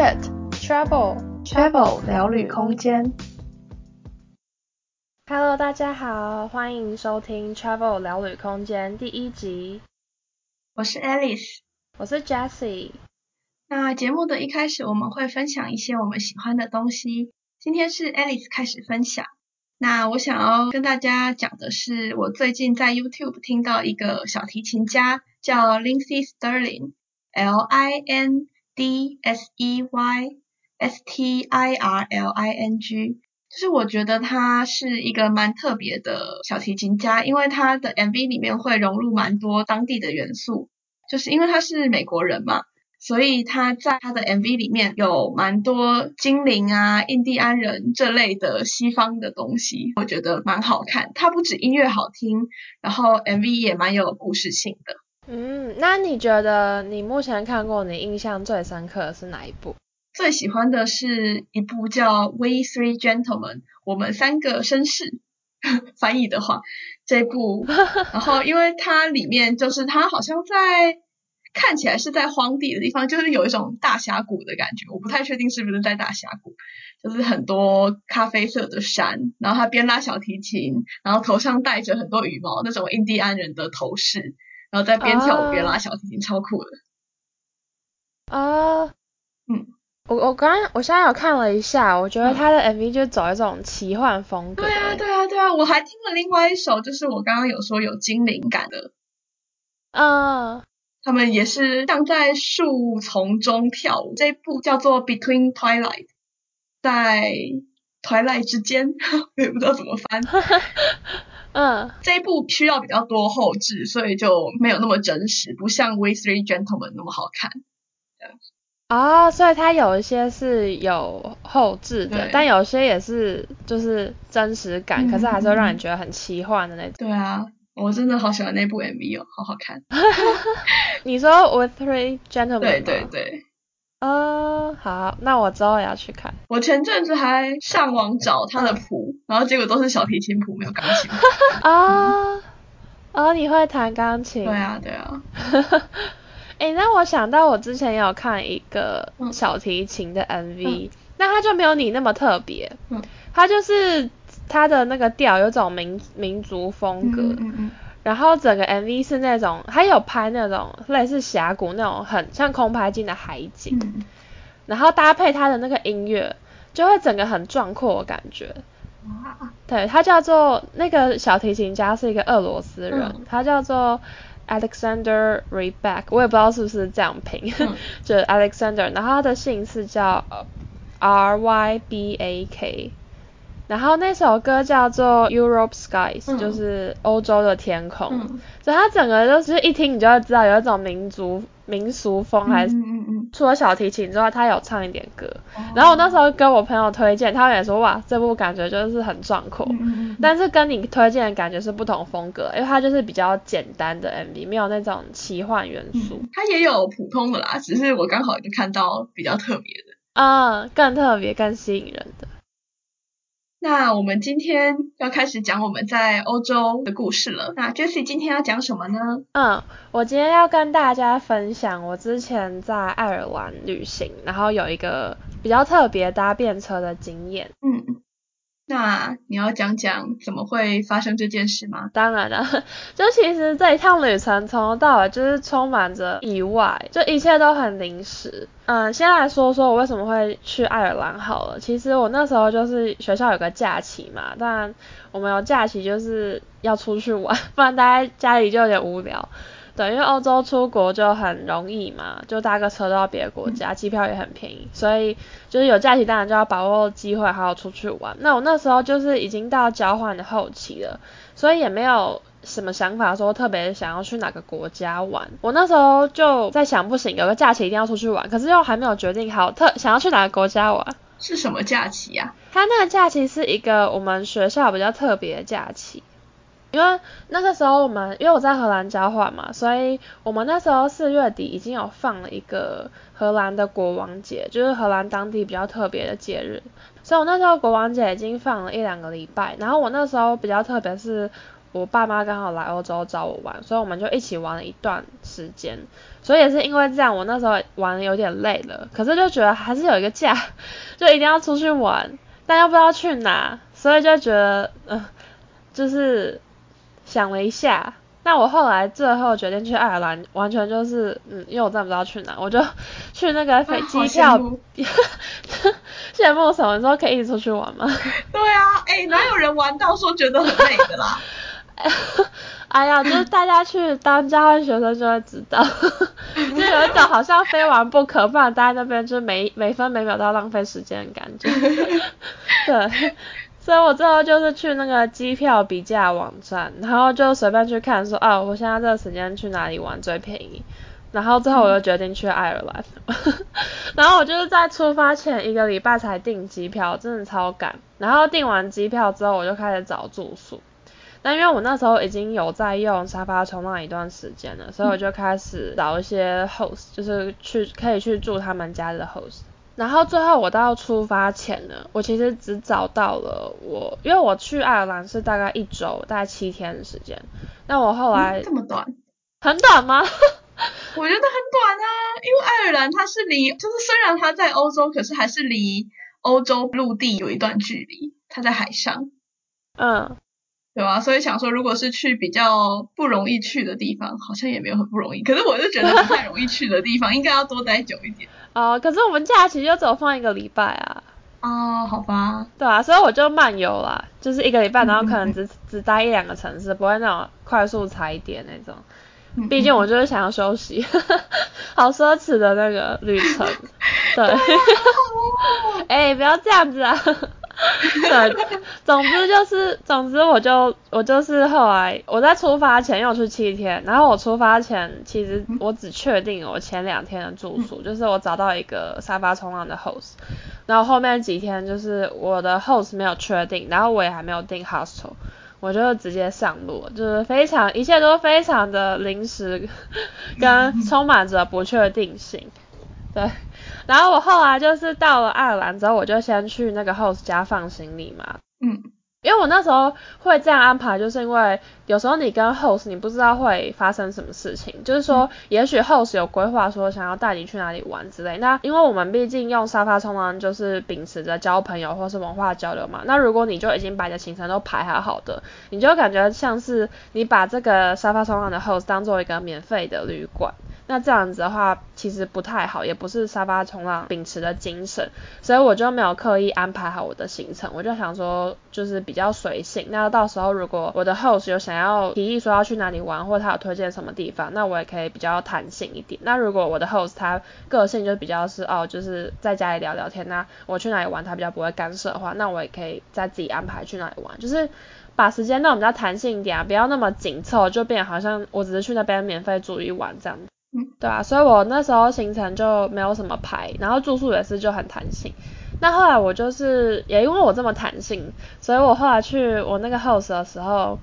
Chat Travel Travel 聊旅空间。Hello，大家好，欢迎收听 Travel 聊旅空间第一集。我是 Alice，我是 Jessie。那节目的一开始，我们会分享一些我们喜欢的东西。今天是 Alice 开始分享。那我想要跟大家讲的是，我最近在 YouTube 听到一个小提琴家叫 Lindsey Stirling，L I N D S E Y S T I R L I N G，就是我觉得他是一个蛮特别的小提琴家，因为他的 MV 里面会融入蛮多当地的元素，就是因为他是美国人嘛，所以他在他的 MV 里面有蛮多精灵啊、印第安人这类的西方的东西，我觉得蛮好看。他不止音乐好听，然后 MV 也蛮有故事性的。嗯，那你觉得你目前看过你印象最深刻的是哪一部？最喜欢的是一部叫《We Three Gentlemen》，我们三个绅士，翻译的话，这部，然后因为它里面就是它好像在看起来是在荒地的地方，就是有一种大峡谷的感觉，我不太确定是不是在大峡谷，就是很多咖啡色的山，然后他边拉小提琴，然后头上戴着很多羽毛，那种印第安人的头饰。然后在边跳舞边拉小提琴，oh. 超酷的。啊，uh, 嗯，我我刚刚我现在有看了一下，我觉得他的 MV 就走一种奇幻风格。对啊，对啊，对啊，我还听了另外一首，就是我刚刚有说有精灵感的。啊，uh, 他们也是像在树丛中跳舞，这部叫做 Between Twilight，在 Twilight 之间，我也不知道怎么翻。嗯，这一部需要比较多后置，所以就没有那么真实，不像《We Three Gentlemen》那么好看。啊，所以它有一些是有后置的，但有些也是就是真实感，嗯、可是还是会让你觉得很奇幻的那种。对啊，我真的好喜欢那部 MV 哦，好好看。你说《We Three Gentlemen》？对对对。哦，uh, 好，那我之后也要去看。我前阵子还上网找他的谱，然后结果都是小提琴谱，没有钢琴谱。啊，哦，你会弹钢琴？对啊，对啊。哎、欸，那我想到我之前也有看一个小提琴的 MV，、嗯、那他就没有你那么特别。嗯。它就是他的那个调有种民民族风格。嗯嗯嗯然后整个 MV 是那种，还有拍那种类似峡谷那种很像空拍镜的海景，嗯、然后搭配他的那个音乐，就会整个很壮阔的感觉。对，他叫做那个小提琴家是一个俄罗斯人，嗯、他叫做 Alexander Rybak，我也不知道是不是这样拼，嗯、就是 Alexander，然后他的姓氏叫 R Y B A K。然后那首歌叫做 Europe Skies，、嗯、就是欧洲的天空。嗯、所以它整个就是一听你就会知道有一种民族民俗风，还是除了小提琴之外，他有唱一点歌。嗯、然后我那时候跟我朋友推荐，他们也说哇，这部感觉就是很壮阔。嗯、但是跟你推荐的感觉是不同风格，因为它就是比较简单的 MV，没有那种奇幻元素。嗯、它也有普通的啦，只是我刚好就看到比较特别的。啊、嗯，更特别、更吸引人的。那我们今天要开始讲我们在欧洲的故事了。那 Jessie 今天要讲什么呢？嗯，我今天要跟大家分享我之前在爱尔兰旅行，然后有一个比较特别搭便车的经验。嗯。那你要讲讲怎么会发生这件事吗？当然了，就其实这一趟旅程从头到尾就是充满着意外，就一切都很临时。嗯，先来说说我为什么会去爱尔兰好了。其实我那时候就是学校有个假期嘛，但我们有假期就是要出去玩，不然待在家里就有点无聊。对，因为欧洲出国就很容易嘛，就搭个车到别的国家，机票也很便宜，所以就是有假期当然就要把握机会，好好出去玩。那我那时候就是已经到交换的后期了，所以也没有什么想法说特别想要去哪个国家玩。我那时候就在想，不行，有个假期一定要出去玩，可是又还没有决定好特想要去哪个国家玩。是什么假期呀？他那个假期是一个我们学校比较特别的假期。因为那个时候我们，因为我在荷兰交换嘛，所以我们那时候四月底已经有放了一个荷兰的国王节，就是荷兰当地比较特别的节日。所以我那时候国王节已经放了一两个礼拜，然后我那时候比较特别是，我爸妈刚好来欧洲找我玩，所以我们就一起玩了一段时间。所以也是因为这样，我那时候玩有点累了，可是就觉得还是有一个假，就一定要出去玩，但又不知道去哪，所以就觉得，嗯、就是想了一下。那我后来最后决定去爱尔兰，完全就是，嗯，因为我真的不知道去哪，我就 去那个飞机票。羡慕，羡慕什么？你说可以一起出去玩吗？对啊，哎、欸，哪有人玩到说觉得很累的啦？哎呀，就是大家去当交换学生就会知道，就有一种好像非玩不可，不然待在那边就每每分每秒都要浪费时间的感觉。对。所以我最后就是去那个机票比价网站，然后就随便去看说，哦，我现在这个时间去哪里玩最便宜，然后最后我就决定去爱尔兰，然后我就是在出发前一个礼拜才订机票，真的超赶，然后订完机票之后我就开始找住宿，但因为我那时候已经有在用沙发冲浪一段时间了，所以我就开始找一些 host，就是去可以去住他们家的 host。然后最后我到出发前呢，我其实只找到了我，因为我去爱尔兰是大概一周，大概七天的时间。那我后来、嗯、这么短，很短吗？我觉得很短啊，因为爱尔兰它是离，就是虽然它在欧洲，可是还是离欧洲陆地有一段距离，它在海上。嗯，对吧？所以想说，如果是去比较不容易去的地方，好像也没有很不容易。可是我就觉得不太容易去的地方，应该要多待久一点。哦，可是我们假期就只有放一个礼拜啊。哦，好吧。对啊，所以我就漫游啦，就是一个礼拜，然后可能只只待一两个城市，不会那种快速踩点那种。毕竟我就是想要休息，好奢侈的那个旅程。对。哎、欸，不要这样子啊。对，总之就是，总之我就我就是后来我在出发前又去七天，然后我出发前其实我只确定我前两天的住宿，就是我找到一个沙发冲浪的 host，然后后面几天就是我的 host 没有确定，然后我也还没有订 hostel，我就直接上路，就是非常一切都非常的临时，跟充满着不确定性，对。然后我后来就是到了爱尔兰之后，我就先去那个 host 家放行李嘛。嗯，因为我那时候会这样安排，就是因为有时候你跟 host 你不知道会发生什么事情，就是说也许 host 有规划说想要带你去哪里玩之类。那因为我们毕竟用沙发冲浪就是秉持着交朋友或是文化交流嘛。那如果你就已经把你的行程都排好好的，你就感觉像是你把这个沙发冲浪的 host 当做一个免费的旅馆。那这样子的话，其实不太好，也不是沙发冲浪秉持的精神，所以我就没有刻意安排好我的行程，我就想说就是比较随性。那到时候如果我的 host 有想要提议说要去哪里玩，或他有推荐什么地方，那我也可以比较弹性一点。那如果我的 host 他个性就比较是哦，就是在家里聊聊天，那我去哪里玩他比较不会干涉的话，那我也可以再自己安排去哪里玩，就是把时间弄比较弹性一点啊，不要那么紧凑，就变好像我只是去那边免费住一晚这样。嗯，对啊，所以我那时候行程就没有什么排，然后住宿也是就很弹性。那后来我就是也因为我这么弹性，所以我后来去我那个 host 的时候，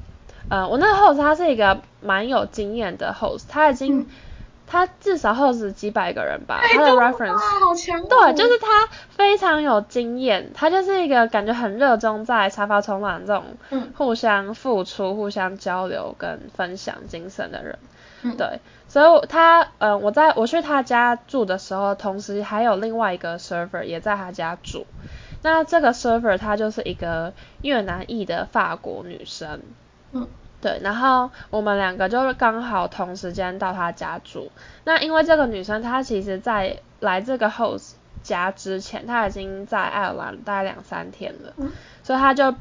呃，我那个 host 他是一个蛮有经验的 host，他已经、嗯、他至少 host 几百个人吧，他的 reference 好强、哦，对，就是他非常有经验，他就是一个感觉很热衷在沙发冲浪这种互相付出、互相交流跟分享精神的人，嗯、对。所以他，嗯、呃，我在我去他家住的时候，同时还有另外一个 server 也在他家住。那这个 server 她就是一个越南裔的法国女生，嗯，对。然后我们两个就是刚好同时间到他家住。那因为这个女生她其实在来这个 host 家之前，她已经在爱尔兰待两三天了，嗯、所以她就。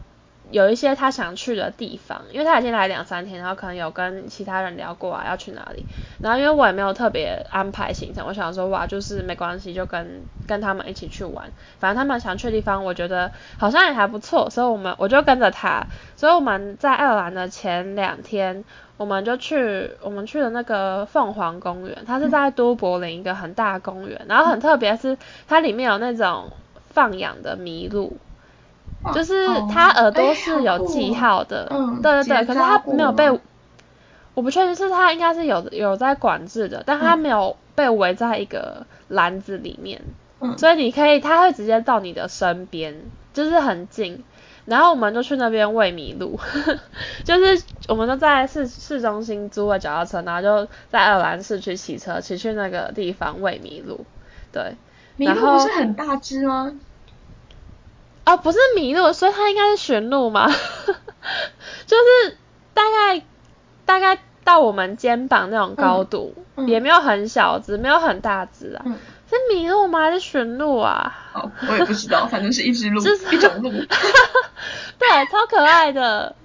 有一些他想去的地方，因为他已经来两三天，然后可能有跟其他人聊过啊，要去哪里。然后因为我也没有特别安排行程，我想说哇，就是没关系，就跟跟他们一起去玩。反正他们想去的地方，我觉得好像也还不错，所以我们我就跟着他。所以我们在爱尔兰的前两天，我们就去我们去了那个凤凰公园，它是在都柏林一个很大公园，然后很特别是它里面有那种放养的麋鹿。就是他耳朵是有记号的，哦欸、对对对，可是他没有被，我不确定是他应该是有有在管制的，但他没有被围在一个篮子里面，嗯、所以你可以，他会直接到你的身边，就是很近。然后我们就去那边喂麋鹿，就是我们都在市市中心租了脚踏车，然后就在爱尔兰市区骑车骑去那个地方喂麋鹿。对，麋鹿不是很大只吗？哦，不是麋鹿，所以它应该是驯鹿嘛？就是大概大概到我们肩膀那种高度，嗯嗯、也没有很小只，没有很大只啊。嗯是麋鹿吗？还是驯鹿啊？哦，我也不知道，反正是一只鹿，就 是一种鹿。对，超可爱的。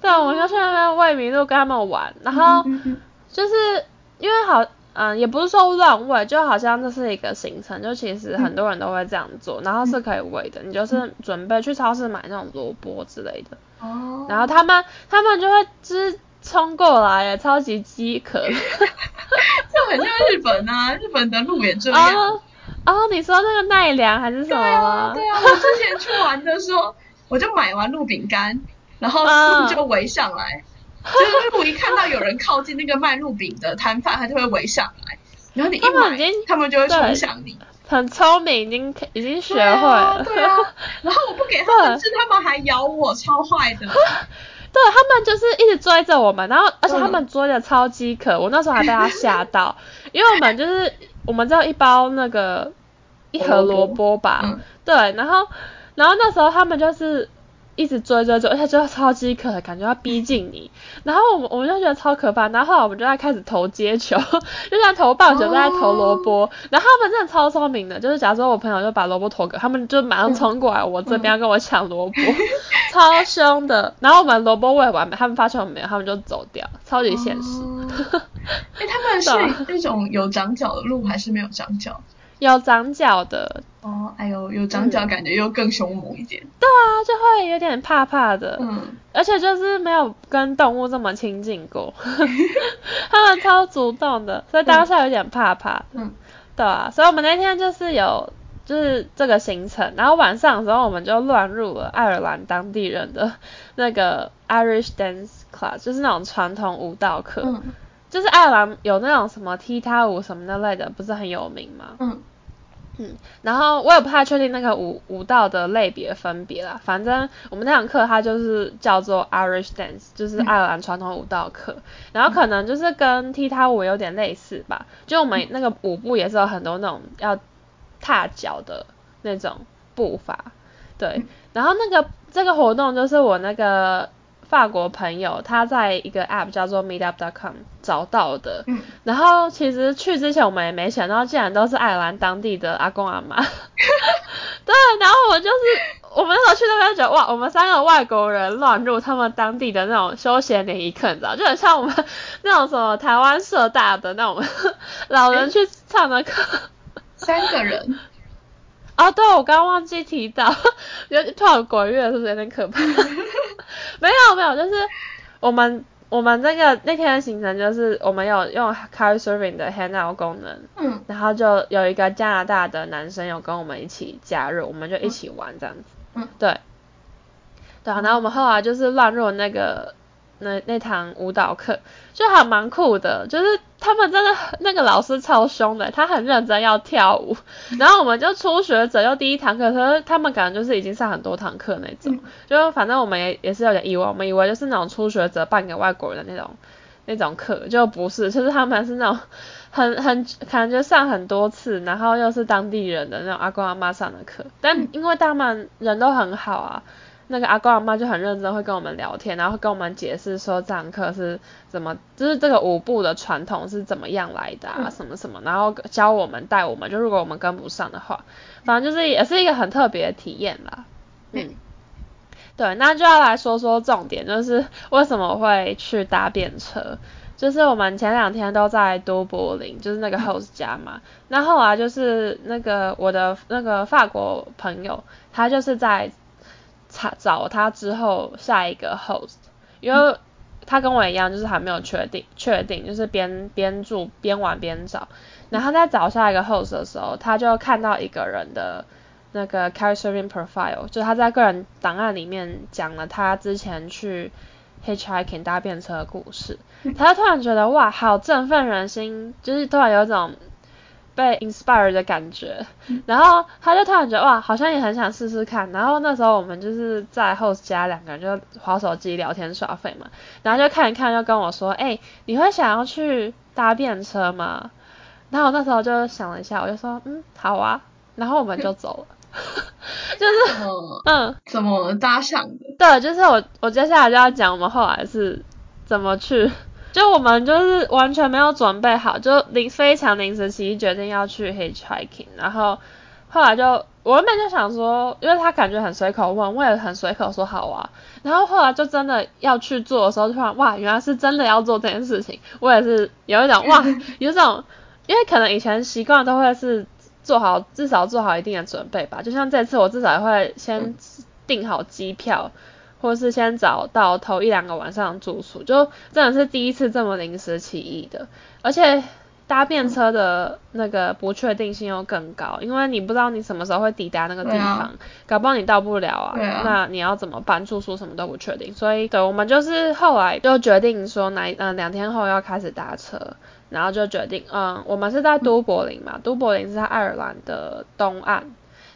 对，我们就去那边喂麋鹿，跟他们玩。然后就是因为好，嗯，也不是说乱喂，就好像这是一个行程，就其实很多人都会这样做，然后是可以喂的。你就是准备去超市买那种萝卜之类的。哦。然后他们他们就会就是冲过来耶，超级饥渴。就很像日本啊，日本的路也这样。哦，哦，你说那个奈良还是什么？对啊，对啊，我之前去玩的时候，我就买完鹿饼干，然后鹿就围上来，哦、就是鹿一看到有人靠近那个卖鹿饼的摊贩，他就会围上来，然后你一买，他们就会冲向你。很聪明，已经已经学会了。对啊，对啊，然后我不给他们吃，他们还咬我，超坏的。对，他们就是一直追着我们，然后而且他们追的超饥渴，我那时候还被他吓到，因为我们就是我们只有一包那个一盒萝卜吧，嗯、对，然后然后那时候他们就是。一直追追追，而且就超饥渴，感觉要逼近你。然后我们我们就觉得超可怕。然后后来我们就在开始投接球，就像投棒球，在投萝卜。Oh. 然后他们真的超聪明的，就是假如说我朋友就把萝卜投给他们，就马上冲过来我这边要跟我抢萝卜，超凶的。然后我们萝卜喂完，他们发现我们没有，他们就走掉，超级现实。哎、oh. 欸，他们是那种有长脚的鹿还是没有长脚？有长脚的哦，哎呦，有长角感觉又更凶猛一点。嗯。对啊，就会有点怕怕的。嗯。而且就是没有跟动物这么亲近过，他们超主动的，所以当下有点怕怕。嗯。对啊，所以我们那天就是有就是这个行程，然后晚上的时候我们就乱入了爱尔兰当地人的 那个 Irish Dance Class，就是那种传统舞蹈课。嗯。就是爱尔兰有那种什么踢踏舞什么那类的，不是很有名吗？嗯。嗯，然后我也不太确定那个舞舞蹈的类别分别啦，反正我们那堂课它就是叫做 Irish Dance，就是爱尔兰传统舞蹈课，嗯、然后可能就是跟踢踏舞有点类似吧，就我们那个舞步也是有很多那种要踏脚的那种步伐，对，然后那个这个活动就是我那个。法国朋友他在一个 app 叫做 Meetup.com 找到的，嗯，然后其实去之前我们也没想到，竟然都是爱尔兰当地的阿公阿妈，对，然后我就是我们那时候去那边就觉得哇，我们三个外国人乱入他们当地的那种休闲联谊课，你知道，就很像我们那种什么台湾社大的那种 老人去唱的课，三个人。啊，对，我刚刚忘记提到，有点跳鬼乐是不是有点可怕？没有没有，就是我们我们那个那天的行程就是我们有用 Couchsurfing 的 Hangout 功能，嗯，然后就有一个加拿大的男生有跟我们一起加入，我们就一起玩这样子，嗯，对，对啊，然后我们后来就是乱入那个。那那堂舞蹈课就还蛮酷的，就是他们真的那个老师超凶的，他很认真要跳舞，然后我们就初学者又第一堂课，可是他们感觉就是已经上很多堂课那种，就反正我们也也是有点意外，我们以为就是那种初学者办给外国人的那种那种课，就不是，就是他们是那种很很感觉上很多次，然后又是当地人的那种阿公阿妈上的课，但因为他们人都很好啊。那个阿公阿妈就很认真，会跟我们聊天，然后会跟我们解释说这堂课是怎么，就是这个舞步的传统是怎么样来的啊，什么什么，然后教我们带我们，就如果我们跟不上的话，反正就是也是一个很特别的体验啦。嗯，对，那就要来说说重点，就是为什么会去搭便车，就是我们前两天都在都柏林，就是那个 host 家嘛，那后来就是那个我的那个法国朋友，他就是在。找找他之后下一个 host，因为他跟我一样，就是还没有确定确定，就是边边住边玩边找。然后在找下一个 host 的时候，他就看到一个人的那个 Couchsurfing profile，就他在个人档案里面讲了他之前去 hitchhiking 搭便车的故事。他就突然觉得哇，好振奋人心，就是突然有一种被 inspire 的感觉，然后他就突然觉得哇，好像也很想试试看。然后那时候我们就是在 host 家两个人就滑手机聊天耍废嘛，然后就看一看，就跟我说，哎、欸，你会想要去搭便车吗？然后我那时候就想了一下，我就说，嗯，好啊。然后我们就走了，就是嗯，怎么搭上的？对，就是我我接下来就要讲我们后来是怎么去。就我们就是完全没有准备好，就临非常临时起意决定要去 hitchhiking，然后后来就我原本就想说，因为他感觉很随口问，我也很随口说好啊，然后后来就真的要去做的时候，突然哇，原来是真的要做这件事情，我也是有一种哇，有一种，因为可能以前习惯都会是做好至少做好一定的准备吧，就像这次我至少会先订好机票。或是先找到头一两个晚上住宿，就真的是第一次这么临时起意的，而且搭便车的那个不确定性又更高，因为你不知道你什么时候会抵达那个地方，啊、搞不好你到不了啊，啊那你要怎么办？住宿什么都不确定，所以对，我们就是后来就决定说，哪嗯两天后要开始搭车，然后就决定嗯，我们是在都柏林嘛，都柏林是在爱尔兰的东岸。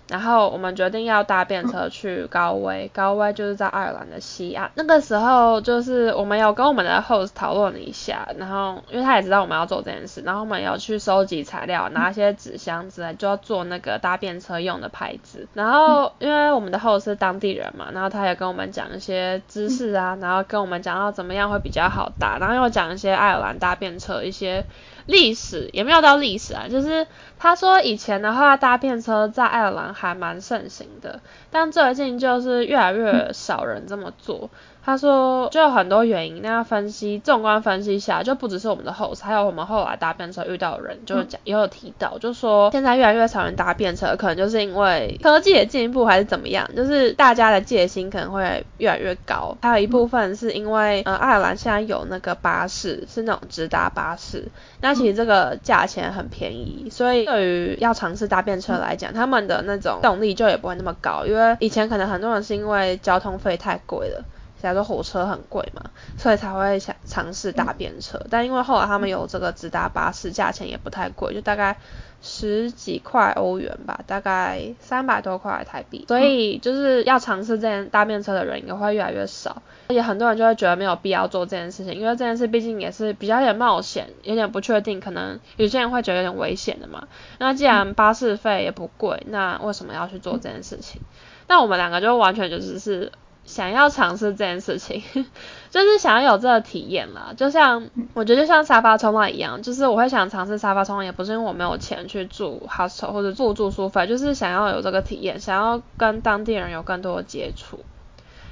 然后我们决定要搭便车去高威，高威就是在爱尔兰的西岸。那个时候就是我们有跟我们的 host 讨论了一下，然后因为他也知道我们要做这件事，然后我们有去收集材料，拿一些纸箱子，就要做那个搭便车用的牌子。然后因为我们的 host 是当地人嘛，然后他也跟我们讲一些知识啊，然后跟我们讲到怎么样会比较好搭，然后又讲一些爱尔兰搭便车一些。历史也没有到历史啊，就是他说以前的话搭便车在爱尔兰还蛮盛行的，但最近就是越来越少人这么做。他说就有很多原因，那要分析，纵观分析一下，就不只是我们的 host，还有我们后来搭便车遇到的人，就讲也有提到，就说现在越来越少人搭便车，可能就是因为科技的进步还是怎么样，就是大家的戒心可能会越来越高。还有一部分是因为呃爱尔兰现在有那个巴士，是那种直达巴士，那其实这个价钱很便宜，所以对于要尝试搭便车来讲，他们的那种动力就也不会那么高，因为以前可能很多人是因为交通费太贵了。假如说火车很贵嘛，所以才会想尝试搭便车。嗯、但因为后来他们有这个直达巴士，价钱也不太贵，就大概十几块欧元吧，大概三百多块台币。所以就是要尝试这件搭便车的人也会越来越少，而且很多人就会觉得没有必要做这件事情，因为这件事毕竟也是比较有点冒险，有点不确定，可能有些人会觉得有点危险的嘛。那既然巴士费也不贵，那为什么要去做这件事情？那我们两个就完全就只是。想要尝试这件事情，就是想要有这个体验啦。就像我觉得就像沙发冲浪一样，就是我会想尝试沙发冲浪，也不是因为我没有钱去住 hostel 或者住住宿费，就是想要有这个体验，想要跟当地人有更多的接触。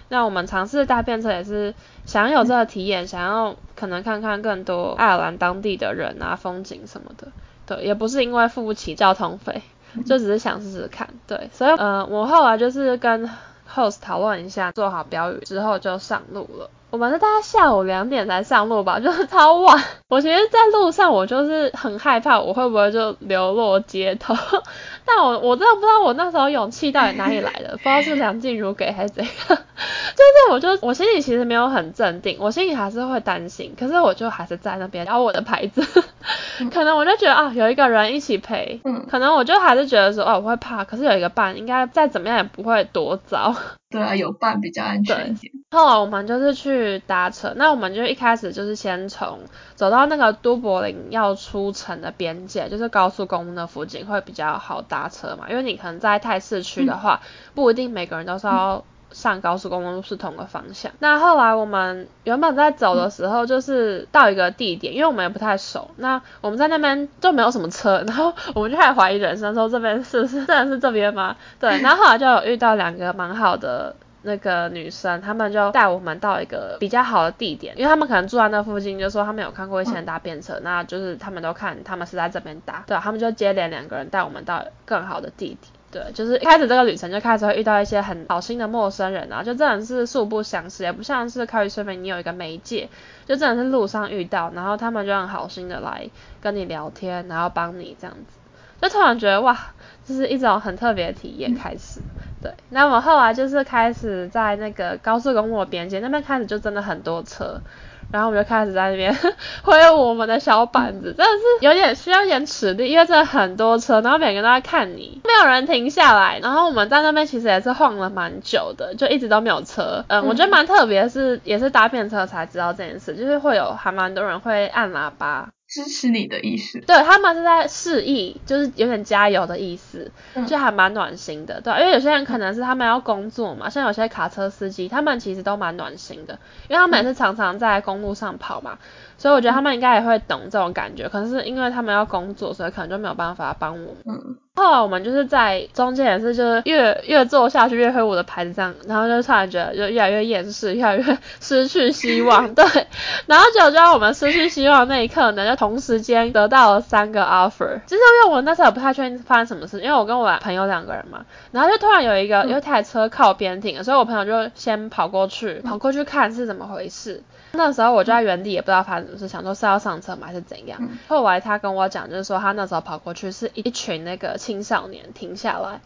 那我们尝试搭便车也是想要有这个体验，想要可能看看更多爱尔兰当地的人啊、风景什么的。对，也不是因为付不起交通费，就只是想试试看。对，所以呃，我后来就是跟 host 讨论一下，做好标语之后就上路了。我们是大概下午两点才上路吧，就是超晚。我其实在路上，我就是很害怕，我会不会就流落街头？但我我真的不知道我那时候勇气到底哪里来的，不知道是梁静茹给还是怎样。就是我就我心里其实没有很镇定，我心里还是会担心，可是我就还是在那边，然后我的牌子，可能我就觉得啊，有一个人一起陪，嗯，可能我就还是觉得说哦，我会怕，可是有一个伴，应该再怎么样也不会多糟。对啊，有伴比较安全一点。后来我们就是去搭车，那我们就一开始就是先从走到那个都柏林要出城的边界，就是高速公路的附近会比较好搭车嘛，因为你可能在太市区的话，嗯、不一定每个人都是要上高速公路是同个方向。嗯、那后来我们原本在走的时候，就是到一个地点，因为我们也不太熟，那我们在那边就没有什么车，然后我们就开始怀疑人生，说这边是不是真的是这边吗？对，然后后来就有遇到两个蛮好的那个女生，他们就带我们到一个比较好的地点，因为他们可能住在那附近，就说他们有看过一些人搭便车，嗯、那就是他们都看他们是在这边搭，对，他们就接连两个人带我们到更好的地点。对，就是一开始这个旅程就开始会遇到一些很好心的陌生人啊，就真的是素不相识，也不像是 Couchsurfing 你有一个媒介，就真的是路上遇到，然后他们就很好心的来跟你聊天，然后帮你这样子，就突然觉得哇，就是一种很特别的体验开始。对，那我后来就是开始在那个高速公路边界那边开始就真的很多车。然后我们就开始在那边 挥舞我们的小板子，真的是有点需要一点尺力，因为真的很多车，然后每个人都在看你，没有人停下来。然后我们在那边其实也是晃了蛮久的，就一直都没有车。嗯，我觉得蛮特别的是，也是搭便车才知道这件事，就是会有还蛮多人会按喇叭。支持你的意思，对，他们是在示意，就是有点加油的意思，嗯、就还蛮暖心的，对，因为有些人可能是他们要工作嘛，像有些卡车司机，他们其实都蛮暖心的，因为他们也是常常在公路上跑嘛，所以我觉得他们应该也会懂这种感觉，可是因为他们要工作，所以可能就没有办法帮我们。嗯后来我们就是在中间也是，就是越越做下去越挥舞的牌子这样，然后就突然觉得就越来越厌世，越来越失去希望，对。然后就在我们失去希望的那一刻呢，就同时间得到了三个 offer。其实因为我那时候也不太确定发生什么事，因为我跟我朋友两个人嘛，然后就突然有一个有一台车靠边停了，所以我朋友就先跑过去，跑过去看是怎么回事。那时候我就在原地，也不知道发生什么事，想说是要上车吗还是怎样。后来他跟我讲，就是说他那时候跑过去是一群那个青少年停下来，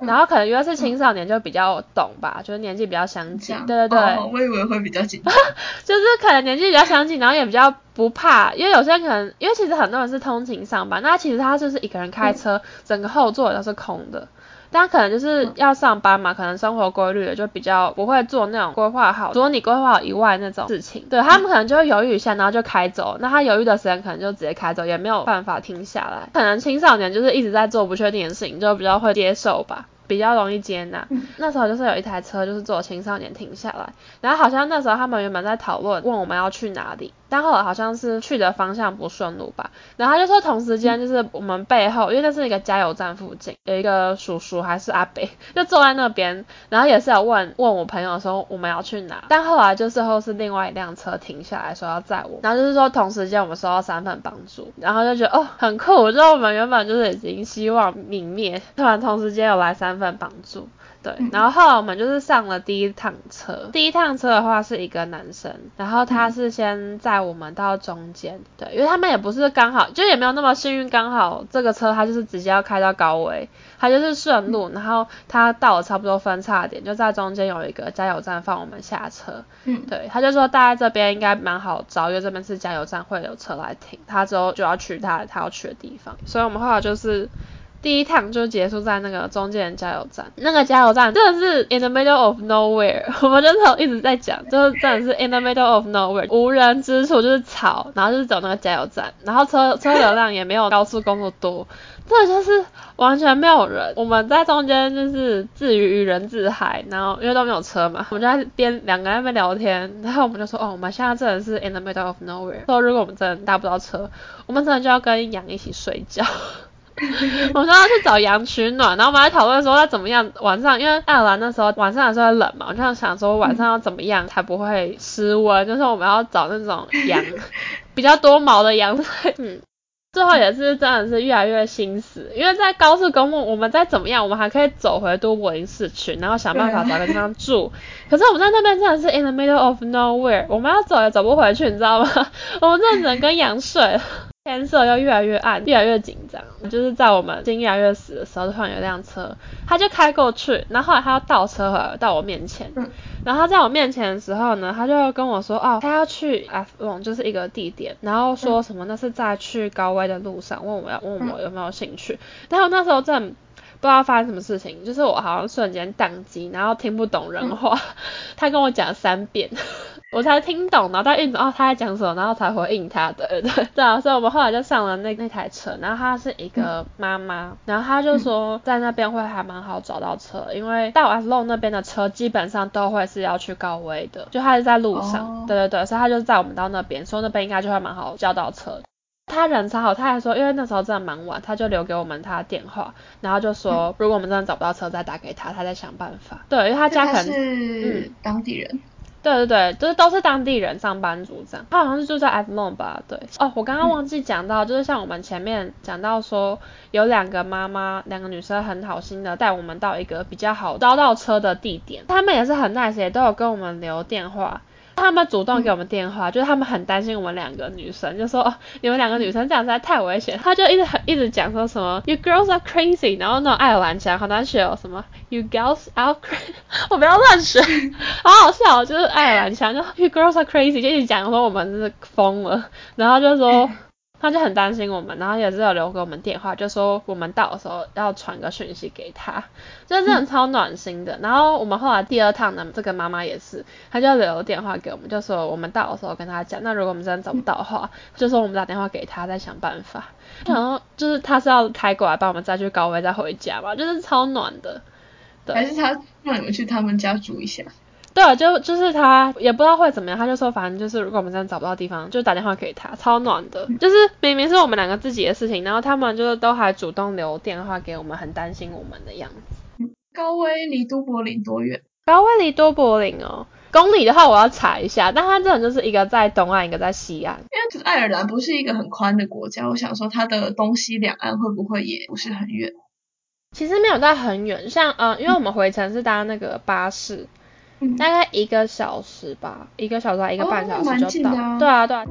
然后可能因为是青少年就比较懂吧，就是年纪比较相近。对对对。哦，我以为会比较紧张。就是可能年纪比较相近，然后也比较不怕，因为有些人可能，因为其实很多人是通勤上班，那其实他就是一个人开车，整个后座都是空的。但可能就是要上班嘛，可能生活规律的就比较不会做那种规划好，除了你规划好以外那种事情。对，他们可能就会犹豫一下，然后就开走。那他犹豫的时间可能就直接开走，也没有办法停下来。可能青少年就是一直在做不确定的事情，就比较会接受吧。比较容易接纳。嗯、那时候就是有一台车，就是坐青少年停下来，然后好像那时候他们原本在讨论，问我们要去哪里，但后来好像是去的方向不顺路吧。然后他就说同时间就是我们背后，因为那是一个加油站附近，有一个叔叔还是阿伯，就坐在那边，然后也是有问问我朋友说我们要去哪，但后来就是后是另外一辆车停下来说要载我，然后就是说同时间我们收到三份帮助，然后就觉得哦很酷，就我们原本就是已经希望泯灭，突然同时间有来三。份帮助，对，然后后来我们就是上了第一趟车，第一趟车的话是一个男生，然后他是先载我们到中间，对，因为他们也不是刚好，就也没有那么幸运，刚好这个车他就是直接要开到高威，他就是顺路，然后他到了差不多分叉点，就在中间有一个加油站放我们下车，嗯，对，他就说大概这边应该蛮好找，因为这边是加油站，会有车来停，他之后就要去他他要去的地方，所以我们后来就是。第一趟就结束在那个中间加油站，那个加油站真的是 in the middle of nowhere，我们就是一直在讲，就是真的是 in the middle of nowhere，无人之处就是草，然后就是走那个加油站，然后车车流量也没有高速公路多，这就是完全没有人，我们在中间就是自娱娱人自嗨，然后因为都没有车嘛，我们就在边两个人在那边聊天，然后我们就说哦，我们现在真的是 in the middle of nowhere，说如果我们真的搭不到车，我们真的就要跟羊一起睡觉。我说要去找羊取暖，然后我们还讨论说要怎么样晚上，因为爱尔兰那时候晚上的时候冷嘛，我就想说晚上要怎么样才不会失温，就是我们要找那种羊 比较多毛的羊。嗯，最后也是真的是越来越心死，因为在高速公路，我们再怎么样，我们还可以走回都柏林市区，然后想办法找个地方住。可是我们在那边真的是 in the middle of nowhere，我们要走也走不回去，你知道吗？我们真的只能跟羊睡。天色又越来越暗，越来越紧张。就是在我们心越来越死的时候，突然有一辆车，他就开过去，然后后来他要倒车回来到我面前。嗯。然后他在我面前的时候呢，他就跟我说，哦，他要去 Athlone，就是一个地点，然后说什么那是在去高威的路上，问我要问我有没有兴趣。然后那时候真的不知道发生什么事情，就是我好像瞬间宕机，然后听不懂人话。他跟我讲三遍。我才听懂，然后他应哦，他在讲什么，然后才回应他的，对 对对啊，所以我们后来就上了那那台车，然后他是一个妈妈，嗯、然后他就说在那边会还蛮好找到车，因为到 Athlone 那边的车基本上都会是要去高威的，就他是在路上，哦、对对对，所以他就载我们到那边，所以那边应该就会蛮好叫到车。他人超好，他还说因为那时候真的蛮晚，他就留给我们他的电话，然后就说、嗯、如果我们真的找不到车再打给他，他在想办法。对，因为他家可能是当地人。嗯对对对，就是都是当地人上班族这样。他好像是住在 Avon 吧？对。哦，我刚刚忘记讲到，就是像我们前面讲到说，有两个妈妈，两个女生很好心的带我们到一个比较好招到车的地点。他们也是很 nice，也都有跟我们留电话。后他们主动给我们电话，嗯、就是他们很担心我们两个女生，就说哦，你们两个女生这样实在太危险。他就一直很一直讲说什么 You girls are crazy，然后那种爱尔兰腔好难学哦，什么 You girls are crazy，我不要乱学，好好笑，就是爱尔兰腔，就 You girls are crazy，就一直讲说我们是疯了，然后就说。他就很担心我们，然后也是有留给我们电话，就说我们到的时候要传个讯息给他，就真的超暖心的。然后我们后来第二趟的这个妈妈也是，她就留电话给我们，就说我们到的时候跟他讲，那如果我们真的找不到的话，就说我们打电话给他再想办法。然后就是他是要开过来帮我们再去高威再回家嘛，就是超暖的。还是他让你们去他们家住一下？对啊，就就是他也不知道会怎么样，他就说反正就是如果我们真的找不到地方，就打电话给他，超暖的。就是明明是我们两个自己的事情，然后他们就是都还主动留电话给我们，很担心我们的样子。高威离都柏林多远？高威离都柏林哦，公里的话我要查一下，但它这种就是一个在东岸，一个在西岸。因为爱尔兰不是一个很宽的国家，我想说它的东西两岸会不会也不是很远？其实没有到很远，像呃，因为我们回程是搭那个巴士。大概一个小时吧，一个小时还一个半小时就到。哦，对啊，对啊。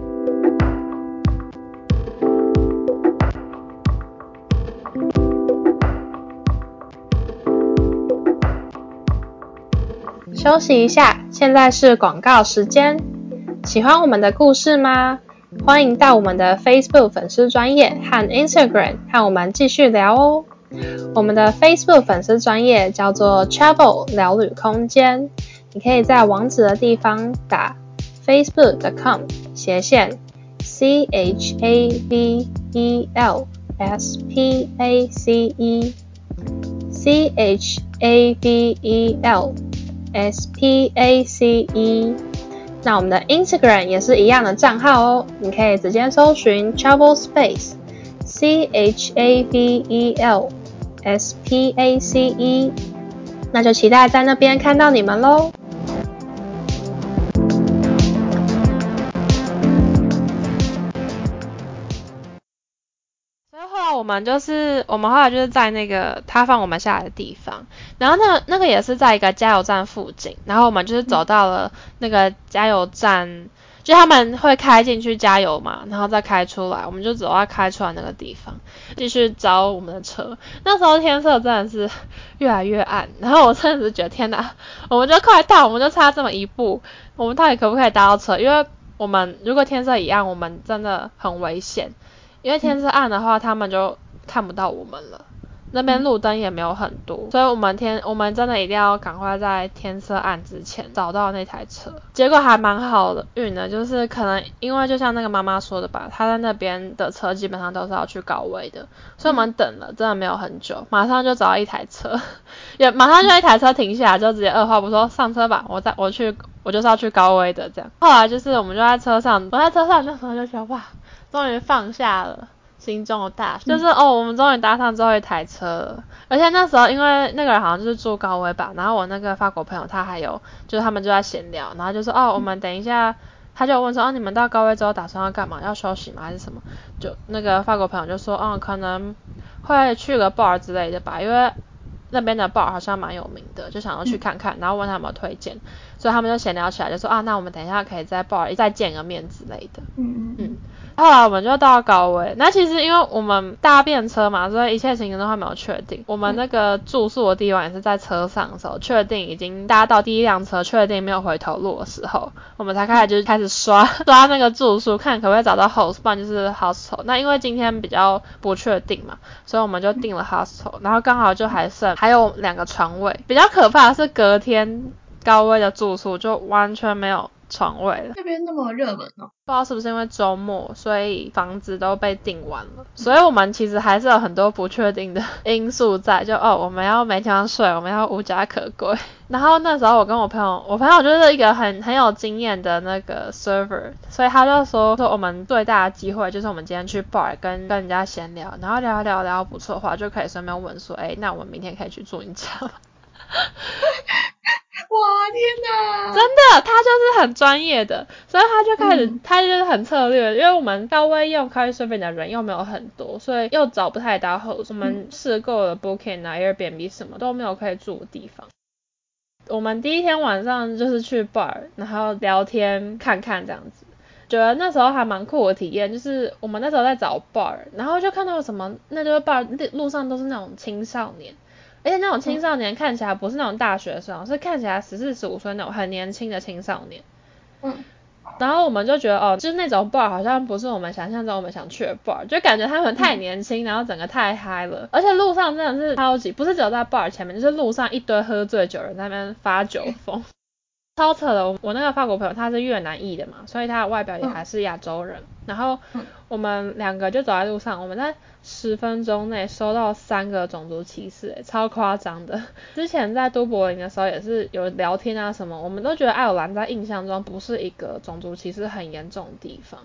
休息一下，现在是广告时间。喜欢我们的故事吗？欢迎到我们的 Facebook 粉丝专业和 Instagram 和我们继续聊哦。我们的 Facebook 粉丝专业叫做 Travel 聊旅空间。你可以在网址的地方打 facebook.com 斜线 c h a v e l s p a c e c h a v e l s p a c e。那我们的 Instagram 也是一样的账号哦，你可以直接搜寻 Travel Space c h a v e l s p a c e。那就期待在那边看到你们喽。我们就是我们后来就是在那个他放我们下来的地方，然后那那个也是在一个加油站附近，然后我们就是走到了那个加油站，就他们会开进去加油嘛，然后再开出来，我们就走到开出来那个地方，继续找我们的车。那时候天色真的是 越来越暗，然后我真的是觉得天哪，我们就快到，我们就差这么一步，我们到底可不可以搭到车？因为我们如果天色一暗，我们真的很危险。因为天色暗的话，他们就看不到我们了。那边路灯也没有很多，所以我们天我们真的一定要赶快在天色暗之前找到那台车。结果还蛮好的运的，就是可能因为就像那个妈妈说的吧，她在那边的车基本上都是要去高威的，所以我们等了真的没有很久，马上就找到一台车，也马上就一台车停下来，就直接二话不说上车吧，我在我去我就是要去高威的这样。后来就是我们就在车上，我在车上那时候就觉得哇。终于放下了心中的大石，就是哦，我们终于搭上最后一台车了。而且那时候，因为那个人好像就是住高威吧，然后我那个法国朋友他还有，就是他们就在闲聊，然后就说哦，我们等一下，他就问说哦，你们到高威之后打算要干嘛？要休息吗？还是什么？就那个法国朋友就说哦，可能会去个 bar 之类的吧，因为那边的 bar 好像蛮有名的，就想要去看看，然后问他有没有推荐，所以他们就闲聊起来，就说啊，那我们等一下可以在 bar 再见个面之类的。嗯嗯嗯。后 来我们就到高威，那其实因为我们搭便车嘛，所以一切行程都还没有确定。我们那个住宿的地方也是在车上的时候确定已经搭到第一辆车，确定没有回头路的时候，我们才开始就是开始刷 刷那个住宿，看可不可以找到 host，不然就是 hostel。那因为今天比较不确定嘛，所以我们就订了 hostel，然后刚好就还剩还有两个床位。比较可怕的是隔天高威的住宿就完全没有。床位了，那边那么热门哦，不知道是不是因为周末，所以房子都被订完了。所以我们其实还是有很多不确定的因素在，就哦，我们要没地方睡，我们要无家可归。然后那时候我跟我朋友，我朋友就是一个很很有经验的那个 server，所以他就说说我们最大的机会就是我们今天去 bar 跟跟人家闲聊，然后聊聊聊不错的话，就可以顺便问说，哎，那我们明天可以去住你家吗？哇天哪！真的，他就是很专业的，所以他就开始，嗯、他就是很策略，因为我们高威用 Couchsurfing 的人又没有很多，所以又找不太到 host。我们试够了 Booking 啊、Airbnb 什么都没有可以住的地方。我们第一天晚上就是去 bar，然后聊天看看这样子，觉得那时候还蛮酷的体验。就是我们那时候在找 bar，然后就看到什么，那就是 bar 路上都是那种青少年，而且那种青少年看起来不是那种大学生，是看起来十四十五岁那种很年轻的青少年。嗯。然后我们就觉得哦，就是那种 bar 好像不是我们想象中我们想去的 bar，就感觉他们太年轻，然后整个太嗨了，而且路上真的是超级，不是只有在 bar 前面，就是路上一堆喝醉酒人在那边发酒疯。超扯的，我那个法国朋友他是越南裔的嘛，所以他的外表也还是亚洲人。然后我们两个就走在路上，我们在十分钟内收到三个种族歧视，诶，超夸张的。之前在都柏林的时候也是有聊天啊什么，我们都觉得爱尔兰在印象中不是一个种族歧视很严重的地方，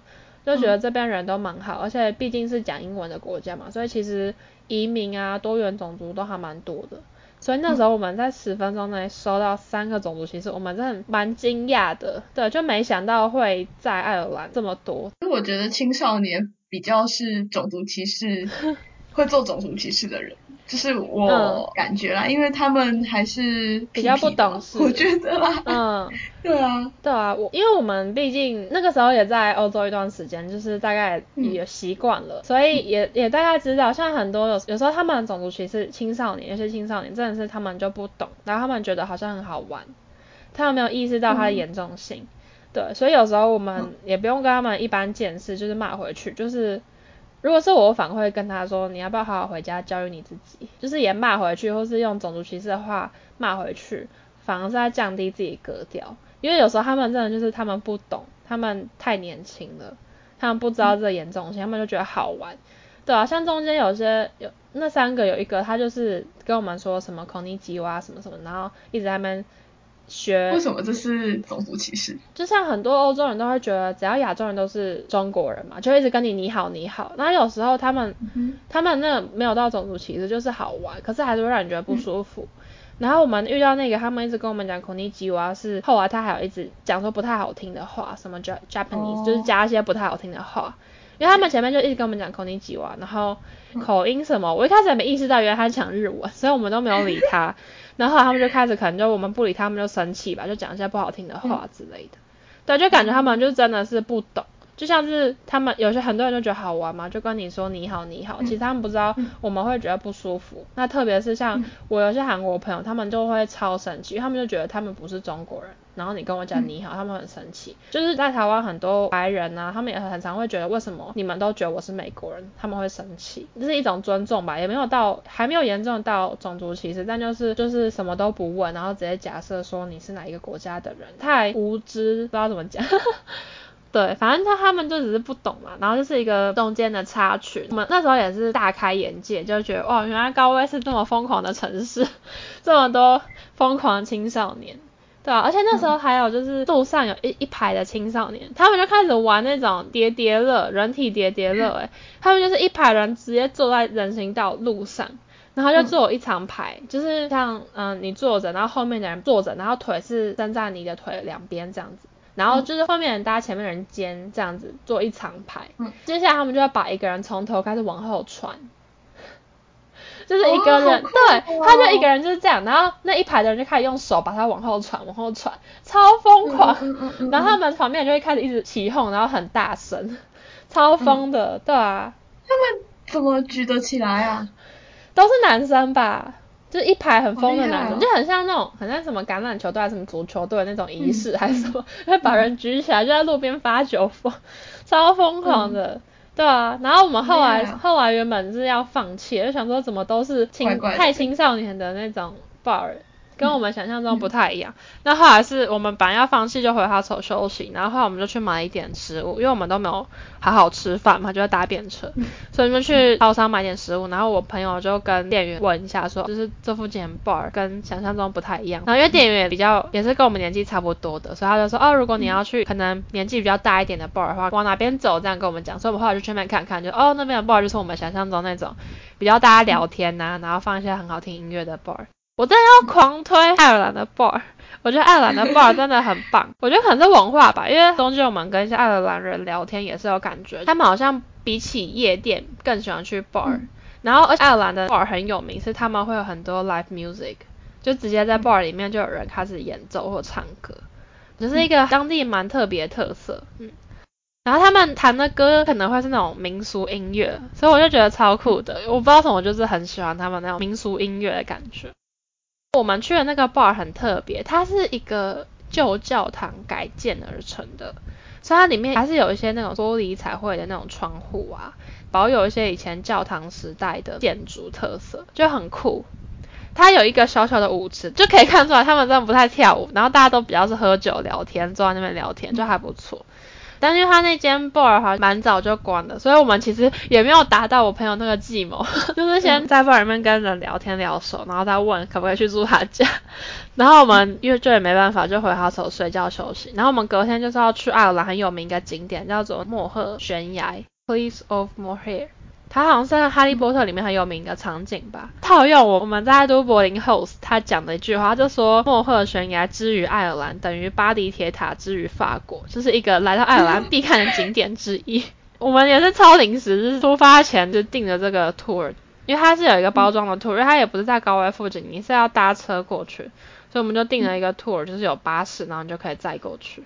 就觉得这边人都蛮好，而且毕竟是讲英文的国家嘛，所以其实移民啊多元种族都还蛮多的。所以那时候我们在十分钟内收到三个种族歧视，我们真的蛮惊讶的，对，就没想到会在爱尔兰这么多。我觉得青少年比较是种族歧视，会做种族歧视的人。就是我感觉啦，嗯、因为他们还是比较不懂事，我觉得啦。嗯，对啊，对啊，我因为我们毕竟那个时候也在欧洲一段时间，就是大概也习惯了，嗯、所以也也大概知道，像很多有有时候他们种族歧视青少年，有些青少年真的是他们就不懂，然后他们觉得好像很好玩，他们没有意识到它的严重性。嗯、对，所以有时候我们也不用跟他们一般见识，就是骂回去，就是。如果是我，反而会跟他说，你要不要好好回家教育你自己，就是也骂回去，或是用种族歧视的话骂回去，反而是在降低自己格调。因为有时候他们真的就是他们不懂，他们太年轻了，他们不知道这严重性，他们就觉得好玩。对啊，像中间有些有那三个有一个，他就是跟我们说什么孔尼基哇什么什么，然后一直在那边。学为什么这是种族歧视？就像很多欧洲人都会觉得，只要亚洲人都是中国人嘛，就一直跟你你好你好。那有时候他们、嗯、他们那没有到种族歧视，就是好玩，可是还是会让人觉得不舒服。嗯、然后我们遇到那个，他们一直跟我们讲 Konnichiwa 是后来他还有一直讲说不太好听的话，什么 Japanese、哦、就是加一些不太好听的话，因为他们前面就一直跟我们讲 Konnichiwa，然后口音什么，我一开始也没意识到原来他讲日文，所以我们都没有理他。然后他们就开始可能就我们不理他们就生气吧，就讲一些不好听的话之类的。嗯、对，就感觉他们就真的是不懂。就像是他们有些很多人就觉得好玩嘛，就跟你说你好你好，其实他们不知道我们会觉得不舒服。那特别是像我有些韩国朋友，他们就会超生气，他们就觉得他们不是中国人，然后你跟我讲你好，他们很生气。就是在台湾很多白人啊，他们也很常会觉得为什么你们都觉得我是美国人，他们会生气。这是一种尊重吧，也没有到还没有严重到种族歧视，但就是就是什么都不问，然后直接假设说你是哪一个国家的人，太无知，不知道怎么讲。对，反正他他们就只是不懂嘛，然后就是一个中间的插曲。我们那时候也是大开眼界，就觉得哇，原来高威是这么疯狂的城市，这么多疯狂的青少年，对啊，而且那时候还有就是路上有一一排的青少年，他们就开始玩那种叠叠乐，人体叠叠乐，诶，他们就是一排人直接坐在人行道路上，然后就坐一长排，就是像嗯你坐着，然后后面的人坐着，然后腿是伸在你的腿两边这样子。然后就是后面人搭前面人肩这样子做一长排，嗯、接下来他们就要把一个人从头开始往后传，就是一个人，哦、对，他就一个人就是这样，然后那一排的人就开始用手把他往后传，往后传，超疯狂，然后他们旁边就会开始一直起哄，然后很大声，超疯的，嗯、对啊，他们怎么举得起来啊？都是男生吧？就一排很疯的男生，哦、就很像那种，很像什么橄榄球队还是什么足球队那种仪式，嗯、还是什么，会把人举起来就在路边发酒疯，超疯狂的，嗯、对啊。然后我们后来、啊、后来原本是要放弃，就想说怎么都是青太青少年的那种 bar。跟我们想象中不太一样。嗯、那后来是我们本来要放弃，就回他所休息。然后后来我们就去买一点食物，因为我们都没有好好吃饭嘛，就在搭便车，嗯、所以就去超商买点食物。然后我朋友就跟店员问一下说，就是这附近 bar 跟想象中不太一样。然后因为店员也比较也是跟我们年纪差不多的，所以他就说哦，如果你要去可能年纪比较大一点的 bar 的话，往哪边走这样跟我们讲。所以我们后来就去那边看看，就哦那边的 bar 就是我们想象中那种比较大家聊天呐、然后放一些很好听音乐的 bar。我真的要狂推爱尔兰的 bar，我觉得爱尔兰的 bar 真的很棒。我觉得可能是文化吧，因为中间我们跟一些爱尔兰人聊天也是有感觉，他们好像比起夜店更喜欢去 bar。然后而且爱尔兰的 bar 很有名，是他们会有很多 live music，就直接在 bar 里面就有人开始演奏或唱歌，就是一个当地蛮特别的特色，嗯。然后他们弹的歌可能会是那种民俗音乐，所以我就觉得超酷的。我不知道什么，就是很喜欢他们那种民俗音乐的感觉。我们去的那个 bar 很特别，它是一个旧教堂改建而成的，所以它里面还是有一些那种玻璃彩绘的那种窗户啊，保有一些以前教堂时代的建筑特色，就很酷。它有一个小小的舞池，就可以看出来他们真的不太跳舞，然后大家都比较是喝酒聊天，坐在那边聊天，就还不错。但是他那间 bar 好像蛮早就关了，所以我们其实也没有达到我朋友那个计谋，就是先在 bar 里面跟人聊天聊熟，然后再问可不可以去住他家。然后我们因为这也没办法，就回 hostel 睡觉休息。然后我们隔天就是要去爱尔兰很有名的景点，叫做莫赫悬崖 （Cliffs of Moher）。它好像是在《哈利波特》里面很有名的场景吧。套用我我们在都柏林 host 他讲的一句话，就说莫赫悬崖之于爱尔兰等于巴黎铁塔之于法国，就是一个来到爱尔兰必看的景点之一。我们也是超临时，就是出发前就订了这个 tour，因为它是有一个包装的 tour，因为它也不是在高威附近，你是要搭车过去，所以我们就订了一个 tour，就是有巴士，然后你就可以载过去。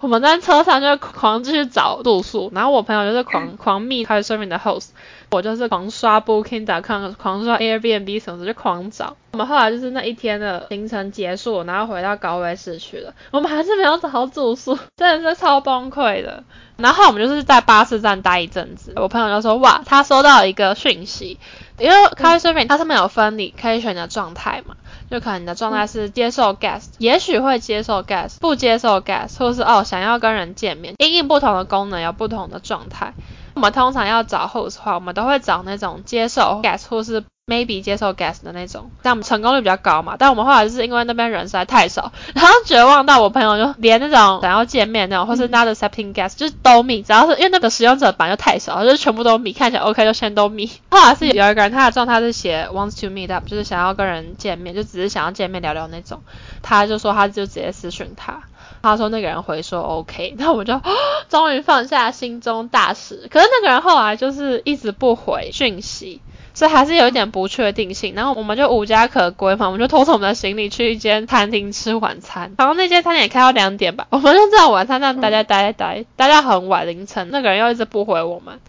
我们在车上就狂继续找住宿，然后我朋友就是狂狂密 Couchsurfing 的 host，我就是狂刷 Booking.com，狂刷 Airbnb 什么的就狂找。我们后来就是那一天的行程结束，然后回到高威市区了，我们还是没有找到住宿，真的是超崩溃的。然后我们就是在巴士站待一阵子，我朋友就说哇，他收到一个讯息，因为 Couchsurfing 它上面有分你可以选择状态嘛。就可能你的状态是接受 guest，也许会接受 guest，不接受 guest，或是哦想要跟人见面，因应不同的功能有不同的状态。我们通常要找 host 的话，我们都会找那种接受 guest 或是 maybe 接受 guest 的那种，这样我们成功率比较高嘛。但我们后来就是因为那边人实在太少，然后绝望到我朋友就连那种想要见面那种，或是 not accepting guest 就是都 me，只要是因为那个使用者版就太少，就是全部都 me，看起来 OK 就先都 meet。后来是有一个人他的状态是写 wants to meet up，就是想要跟人见面，就只是想要见面聊聊那种，他就说他就直接私讯他，他说那个人回说 OK，那我们就 终于放下心中大石。可是那个人后来就是一直不回讯息。所以还是有一点不确定性，然后我们就无家可归嘛，我们就拖着我们的行李去一间餐厅吃晚餐，然后那间餐厅也开到两点吧，我们就在晚餐那待待待待待到很晚凌晨，那个人又一直不回我们，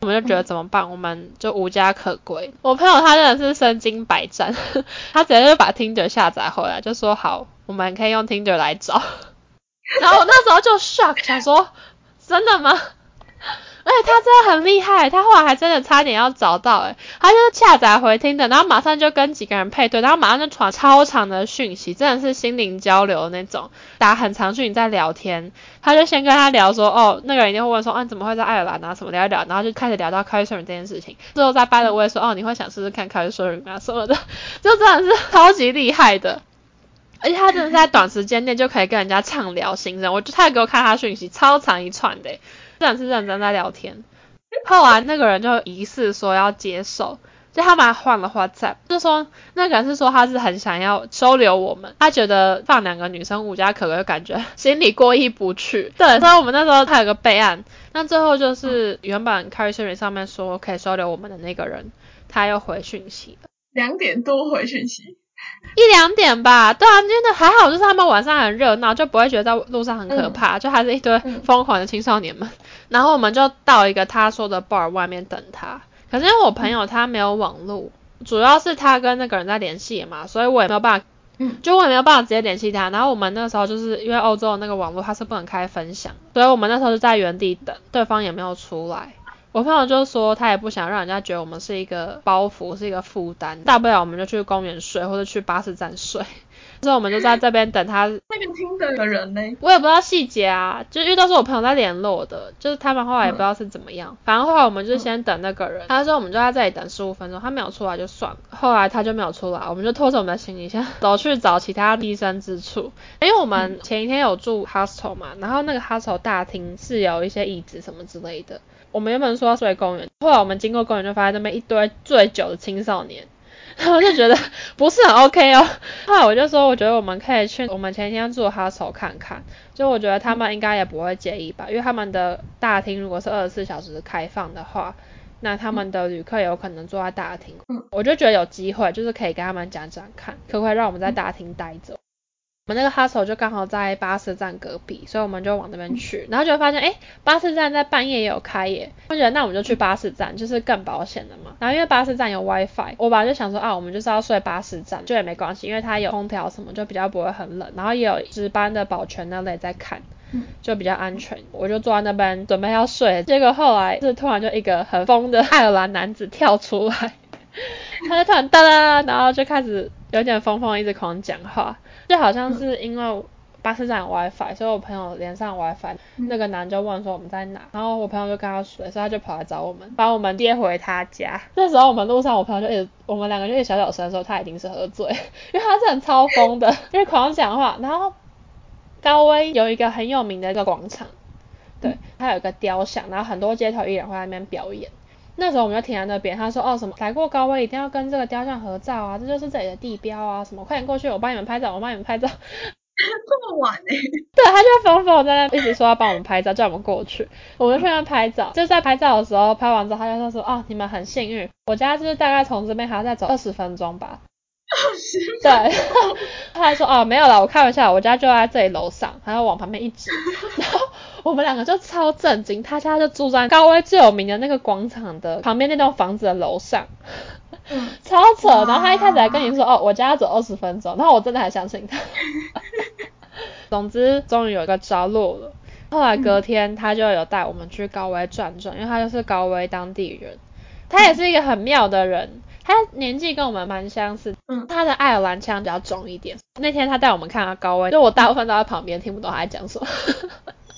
我们就觉得怎么办？我们就无家可归。我朋友他真的是身经百战，他直接就把 Tinder 下载回来，就说好，我们可以用 Tinder 来找。然后我那时候就 shock，想说真的吗？而且他真的很厉害，他后来还真的差点要找到，诶，他就是下载回听的，然后马上就跟几个人配对，然后马上就传超长的讯息，真的是心灵交流那种，打很长讯息在聊天，他就先跟他聊说，哦，那个人一定会问说，啊，你怎么会在爱尔兰啊，什么聊一聊，然后就开始聊到 Couchsurfing 这件事情，最后再掰了我也说，哦，你会想试试看 Couchsurfing 啊什么的，就真的是超级厉害的，而且他真的是在短时间内就可以跟人家畅聊心声，我就他给我看他讯息超长一串的。真的是认真在聊天，后来那个人就疑似说要接受，就他们还换了花赞就说那个人是说他是很想要收留我们，他觉得放两个女生无家可归，感觉心里过意不去。对，所以我们那时候他有个备案，那最后就是原本 Couchsurfing 上面说可以收留我们的那个人，他又回讯息了，两点多回讯息。一两点吧，对啊，真的还好，就是他们晚上很热闹，就不会觉得在路上很可怕，嗯、就还是一堆疯狂的青少年们。嗯、然后我们就到一个他说的 bar 外面等他，可是因为我朋友他没有网络，主要是他跟那个人在联系嘛，所以我也没有办法，就我也没有办法直接联系他。然后我们那时候就是因为欧洲的那个网络它是不能开分享，所以我们那时候就在原地等，对方也没有出来。我朋友就说他也不想让人家觉得我们是一个包袱，是一个负担，大不了我们就去公园睡，或者去巴士站睡。所以我们就在这边等他。那个听的人呢？我也不知道细节啊，就因为都是我朋友在联络的，就是他们后来也不知道是怎么样。嗯、反正后来我们就先等那个人，他说我们就在这里等十五分钟，他没有出来就算了。后来他就没有出来，我们就拖着我们的行李箱 走去找其他栖身之处。因为我们前一天有住 hostel 嘛，然后那个 hostel 大厅是有一些椅子什么之类的。我们原本说要睡公园，后来我们经过公园就发现那边一堆醉酒的青少年，然后就觉得不是很 OK 哦。后来我就说，我觉得我们可以去我们前一天住的 hostel 看看，就我觉得他们应该也不会介意吧，因为他们的大厅如果是二十四小时开放的话，那他们的旅客有可能坐在大厅，嗯，我就觉得有机会，就是可以跟他们讲讲看，可不可以让我们在大厅待着。我们那个 hustle 就刚好在巴士站隔壁，所以我们就往那边去，然后就会发现，哎，巴士站在半夜也有开耶。我觉得那我们就去巴士站，就是更保险的嘛。然后因为巴士站有 WiFi，我本来就想说啊，我们就是要睡巴士站，就也没关系，因为它有空调什么，就比较不会很冷。然后也有值班的保全那类在看，就比较安全。我就坐在那边准备要睡，结果后来是突然就一个很疯的爱尔兰男子跳出来，他就突然哒啦，然后就开始有点疯疯，一直狂讲话。就好像是因为巴士站有 WiFi，所以我朋友连上 WiFi，那个男就问说我们在哪，然后我朋友就跟他说，所以他就跑来找我们，把我们接回他家。那时候我们路上，我朋友就一直，我们两个就一直小小声说他一定是喝醉，因为他是很超疯的，因为狂讲话。然后高威有一个很有名的一个广场，对，他有一个雕像，然后很多街头艺人会在那边表演。那时候我们就停在那边，他说哦什么来过高威一定要跟这个雕像合照啊，这就是这里的地标啊，什么快点过去，我帮你们拍照，我帮你们拍照。这么晚呢？对，他就疯疯在那一直说要帮我们拍照，叫我们过去，我们就去那拍照。就在拍照的时候，拍完之后他就说说哦你们很幸运，我家就是大概从这边还要再走二十分钟吧。二十。对，他还说哦没有了，我开玩笑，我家就在这里楼上，还要往旁边一指，然后。我们两个就超震惊，他家就住在高威最有名的那个广场的旁边那栋房子的楼上，嗯，超扯。然后他一开始还跟你说，哦，我家要走二十分钟，然后我真的还相信他。总之，终于有一个着落了。后来隔天，他就有带我们去高威转转，因为他就是高威当地人，他也是一个很妙的人。他年纪跟我们蛮相似，嗯，他的爱尔兰腔比较重一点。那天他带我们看了高威，就我大部分都在旁边听不懂他在讲什么。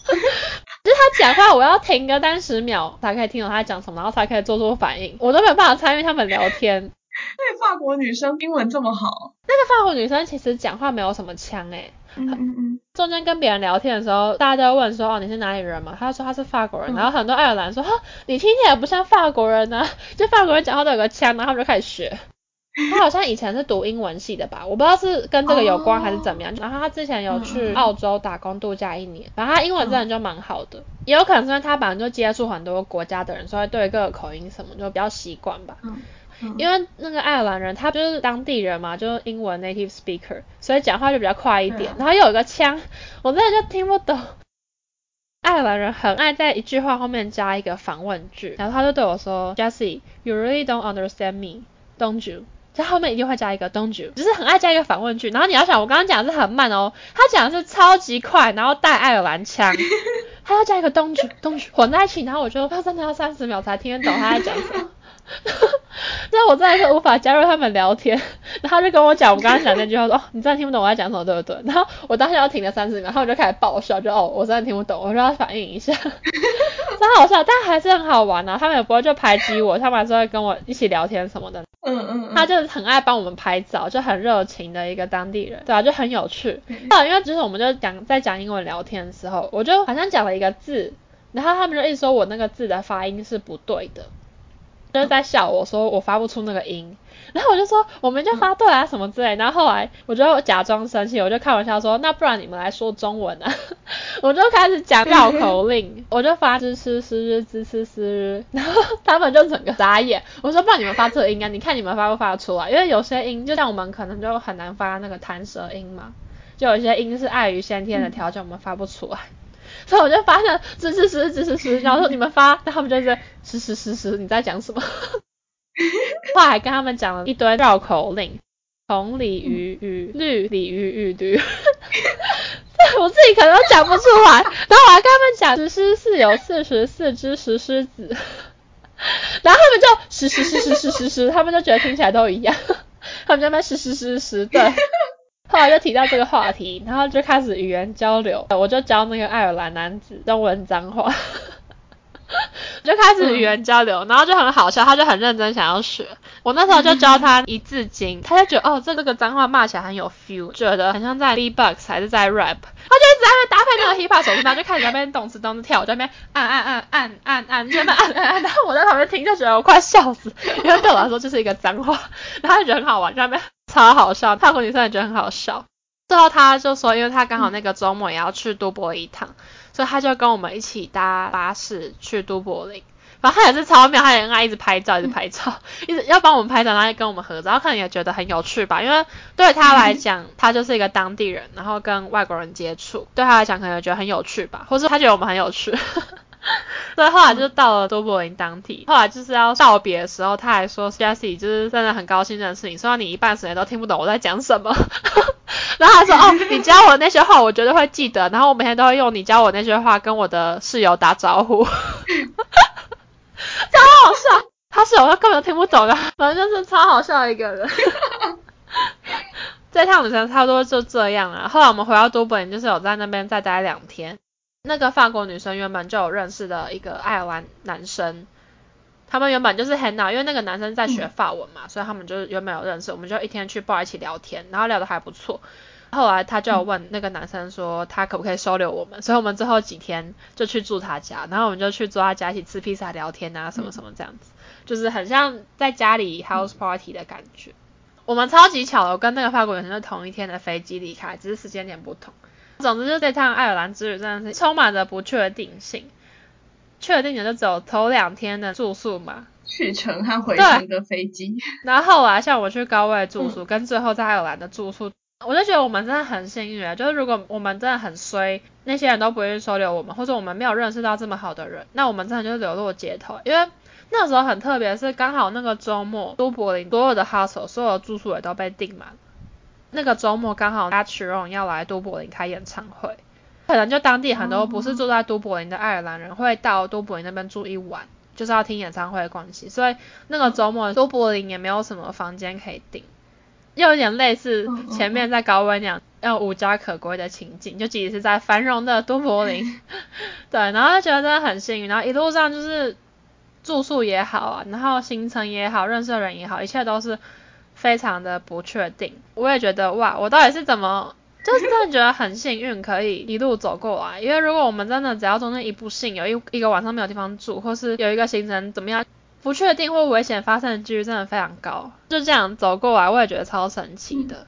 就是他讲话，我要停个三十秒才可以听懂他在讲什么，然后才可以做出反应，我都没有办法参与他们聊天。那个法国女生英文这么好？那个法国女生其实讲话没有什么腔诶、欸。嗯嗯嗯。中间跟别人聊天的时候，大家都问说哦，你是哪里人嘛？他说他是法国人，嗯、然后很多爱尔兰说哈，你听起来不像法国人啊，就法国人讲话都有个腔，然后他们就开始学。他好像以前是读英文系的吧，我不知道是跟这个有关还是怎么样。Oh. 然后他之前有去澳洲打工度假一年，然后他英文真的就蛮好的，也有可能是因为他本来就接触很多国家的人，所以对各个口音什么就比较习惯吧。因为那个爱尔兰人他就是当地人嘛，就是英文 native speaker，所以讲话就比较快一点。然后又有一个腔，我真的就听不懂。爱尔兰人很爱在一句话后面加一个反问句，然后他就对我说：“Jessie，you really don't understand me，don't you？” 在后面一定会加一个 don't you，只是很爱加一个反问句。然后你要想，我刚刚讲的是很慢哦，他讲的是超级快，然后带爱尔兰腔，他要加一个 don't you，don't you 混在一起，然后我就他真的要三十秒才听得懂他在讲什么。那我真的是无法加入他们聊天，然 后他就跟我讲，我刚刚讲那句话说，哦，你真的听不懂我在讲什么，对不对？然后我当时要停了三十秒，然后我就开始爆笑，就哦，我真的听不懂，我说要反应一下，真好笑，但还是很好玩啊。他们也不会就排挤我，他们还是会跟我一起聊天什么的。嗯嗯，嗯，他就是很爱帮我们拍照，就很热情的一个当地人，对啊，就很有趣。啊，因为就是我们就讲在讲英文聊天的时候，我就好像讲了一个字，然后他们就一直说我那个字的发音是不对的。就是在笑我说我发不出那个音，然后我就说我们就发对啊什么之类，然后后来我就假装生气，我就开玩笑说那不然你们来说中文啊，我就开始讲绕口令，我就发支吃诗日支吃诗日，然后他们就整个眨眼，我说不然你们发这个音啊，你看你们发不发得出来，因为有些音就像我们可能就很难发那个弹舌音嘛，就有些音是碍于先天的条件我们发不出来。所以我就发现，吱吱吱吱吱吱，然后说你们发，然后他们就说，吱吱吱吱，你在讲什么？后来还跟他们讲了一堆绕口令，红鲤鱼与绿鲤鱼与绿，我自己可能都讲不出来。然后我还跟他们讲，石狮寺有四十四只石狮子，然后他们就石石石石石石石，他们就觉得听起来都一样，他们就在石石石石，对。后来就提到这个话题，然后就开始语言交流，我就教那个爱尔兰男子中文脏话，就开始语言交流，然后就很好笑，他就很认真想要学。我那时候就教他一字经，他就觉得哦，这这个脏话骂起来很有 feel，觉得很像在 B-box 还是在 rap，他就一直在那边搭配那个 hip hop 手势，然后就开始在那边动词动词跳，我在那边按按按按按按，就在那按按按，然后我在旁边听就觉得我快笑死，因为对我来说就是一个脏话，然后他就觉得很好玩，就在那边。超好笑，泰国女生也觉得很好笑。最后他就说，因为他刚好那个周末也要去都柏林一趟，所以他就跟我们一起搭巴士去都柏林。反正他也是超妙，他也很爱一直拍照，一直拍照，一直要帮我们拍照，然后跟我们合照，可能也觉得很有趣吧，因为对他来讲，他就是一个当地人，然后跟外国人接触，对他来讲可能觉得很有趣吧，或是他觉得我们很有趣。所以后来就到了多柏林当地，后来就是要道别的时候，他还说 Jessie 就是真的很高兴认识你，虽然你一半时间都听不懂我在讲什么。然后他说哦，你教我那些话，我绝对会记得，然后我每天都会用你教我那些话跟我的室友打招呼。超好笑，他室友他根本就听不懂的，反正就是超好笑的一个人。这趟旅程差不多就这样了。后来我们回到都柏林，就是有在那边再待两天。那个法国女生原本就有认识的一个爱尔兰男生，他们原本就是很好，因为那个男生在学法文嘛，嗯、所以他们就原本有认识，我们就一天去 bar 一起聊天，然后聊得还不错。后来他就有问那个男生说他可不可以收留我们，所以我们最后几天就去住他家，然后我们就去住他家一起吃披萨聊天啊什么什么这样子，就是很像在家里 house party 的感觉。我们超级巧的，我跟那个法国女生是同一天的飞机离开，只是时间点不同。总之，就这趟爱尔兰之旅真的是充满着不确定性。确定的就只有头两天的住宿嘛，去程和回程的飞机。然后后来像我去高位住宿，嗯、跟最后在爱尔兰的住宿，我就觉得我们真的很幸运啊！就是如果我们真的很衰，那些人都不愿意收留我们，或者我们没有认识到这么好的人，那我们真的就是流落街头。因为那时候很特别，是刚好那个周末，都柏林所有的 hostel 所有的住宿也都被订满。那个周末刚好 Ed Sheeran 要来都柏林开演唱会，可能就当地很多不是住在都柏林的爱尔兰人会到都柏林那边住一晚，就是要听演唱会的关系，所以那个周末都柏林也没有什么房间可以订，又有点类似前面在高温那样要无家可归的情景，就即使是在繁荣的都柏林，对，然后就觉得真的很幸运，然后一路上就是住宿也好啊，然后行程也好，认识的人也好，一切都是。非常的不确定，我也觉得哇，我到底是怎么，就是真的觉得很幸运，可以一路走过来。因为如果我们真的只要中间一不幸，有一一个晚上没有地方住，或是有一个行程怎么样，不确定或危险发生的几率真的非常高。就这样走过来，我也觉得超神奇的。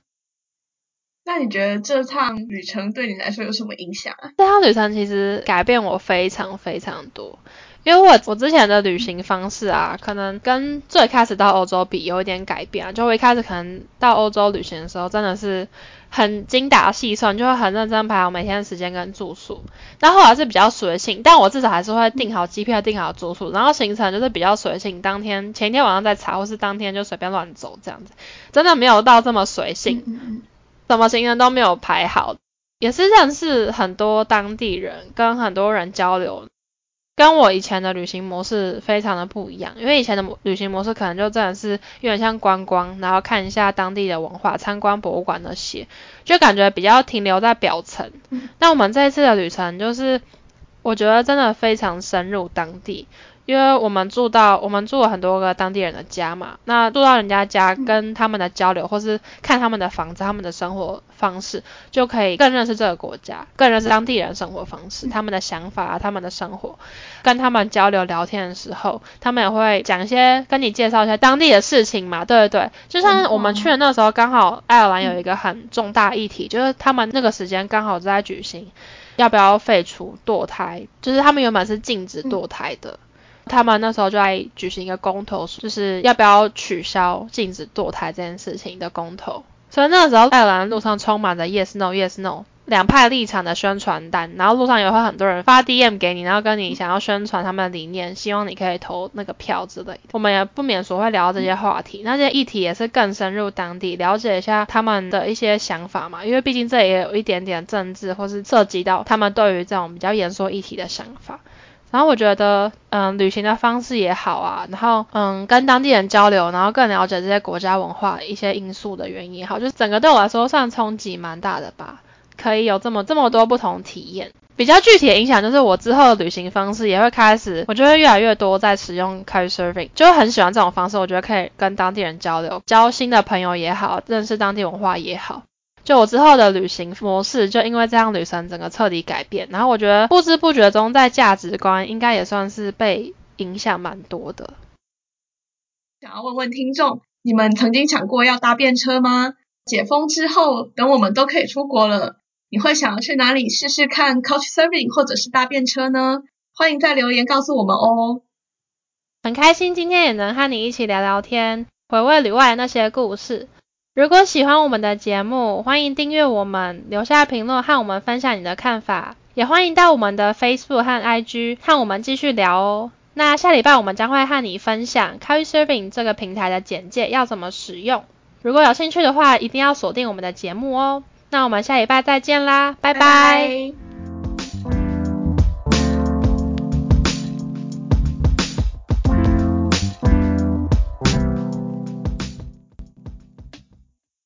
那你觉得这趟旅程对你来说有什么影响啊？这趟旅程其实改变我非常非常多。因为我我之前的旅行方式啊，可能跟最开始到欧洲比有一点改变啊。就我一开始可能到欧洲旅行的时候，真的是很精打细算，就会很认真排好每天的时间跟住宿。那后来是比较随性，但我至少还是会订好机票、订好住宿，然后行程就是比较随性，当天前一天晚上再查，或是当天就随便乱走这样子，真的没有到这么随性，什么行程都没有排好，也是认识很多当地人，跟很多人交流。跟我以前的旅行模式非常的不一样，因为以前的旅行模式可能就真的是有点像观光，然后看一下当地的文化，参观博物馆那些，就感觉比较停留在表层。那我们这一次的旅程就是，我觉得真的非常深入当地。因为我们住到，我们住了很多个当地人的家嘛，那住到人家家跟他们的交流，或是看他们的房子、他们的生活方式，就可以更认识这个国家，更认识当地人生活方式、他们的想法啊、他们的生活。跟他们交流聊天的时候，他们也会讲一些跟你介绍一下当地的事情嘛，对对对。就像我们去的那时候，刚好爱尔兰有一个很重大议题，就是他们那个时间刚好在举行要不要废除堕胎，就是他们原本是禁止堕胎的。他们那时候就在举行一个公投，就是要不要取消禁止堕胎这件事情的公投。所以那个时候，爱尔兰路上充满着 yes no yes no 两派立场的宣传单，然后路上也会很多人发 DM 给你，然后跟你想要宣传他们的理念，希望你可以投那个票之类的。我们也不免说会聊这些话题，那些议题也是更深入当地，了解一下他们的一些想法嘛，因为毕竟这也有一点点政治，或是涉及到他们对于这种比较严肃议题的想法。然后我觉得，嗯，旅行的方式也好啊，然后，嗯，跟当地人交流，然后更了解这些国家文化一些因素的原因也好，就是整个对我来说算冲击蛮大的吧，可以有这么这么多不同体验。比较具体的影响就是我之后的旅行方式也会开始，我觉得越来越多在使用 Couchsurfing，就很喜欢这种方式，我觉得可以跟当地人交流，交新的朋友也好，认识当地文化也好。就我之后的旅行模式，就因为这样旅程整个彻底改变，然后我觉得不知不觉中在价值观应该也算是被影响蛮多的。想要问问听众，你们曾经想过要搭便车吗？解封之后，等我们都可以出国了，你会想要去哪里试试看 Couchsurfing 或者是搭便车呢？欢迎在留言告诉我们哦。很开心今天也能和你一起聊聊天，回味旅外的那些故事。如果喜欢我们的节目，欢迎订阅我们，留下评论和我们分享你的看法，也欢迎到我们的 Facebook 和 IG 和我们继续聊哦。那下礼拜我们将会和你分享 Couchsurfing 这个平台的简介要怎么使用。如果有兴趣的话，一定要锁定我们的节目哦。那我们下礼拜再见啦，拜拜。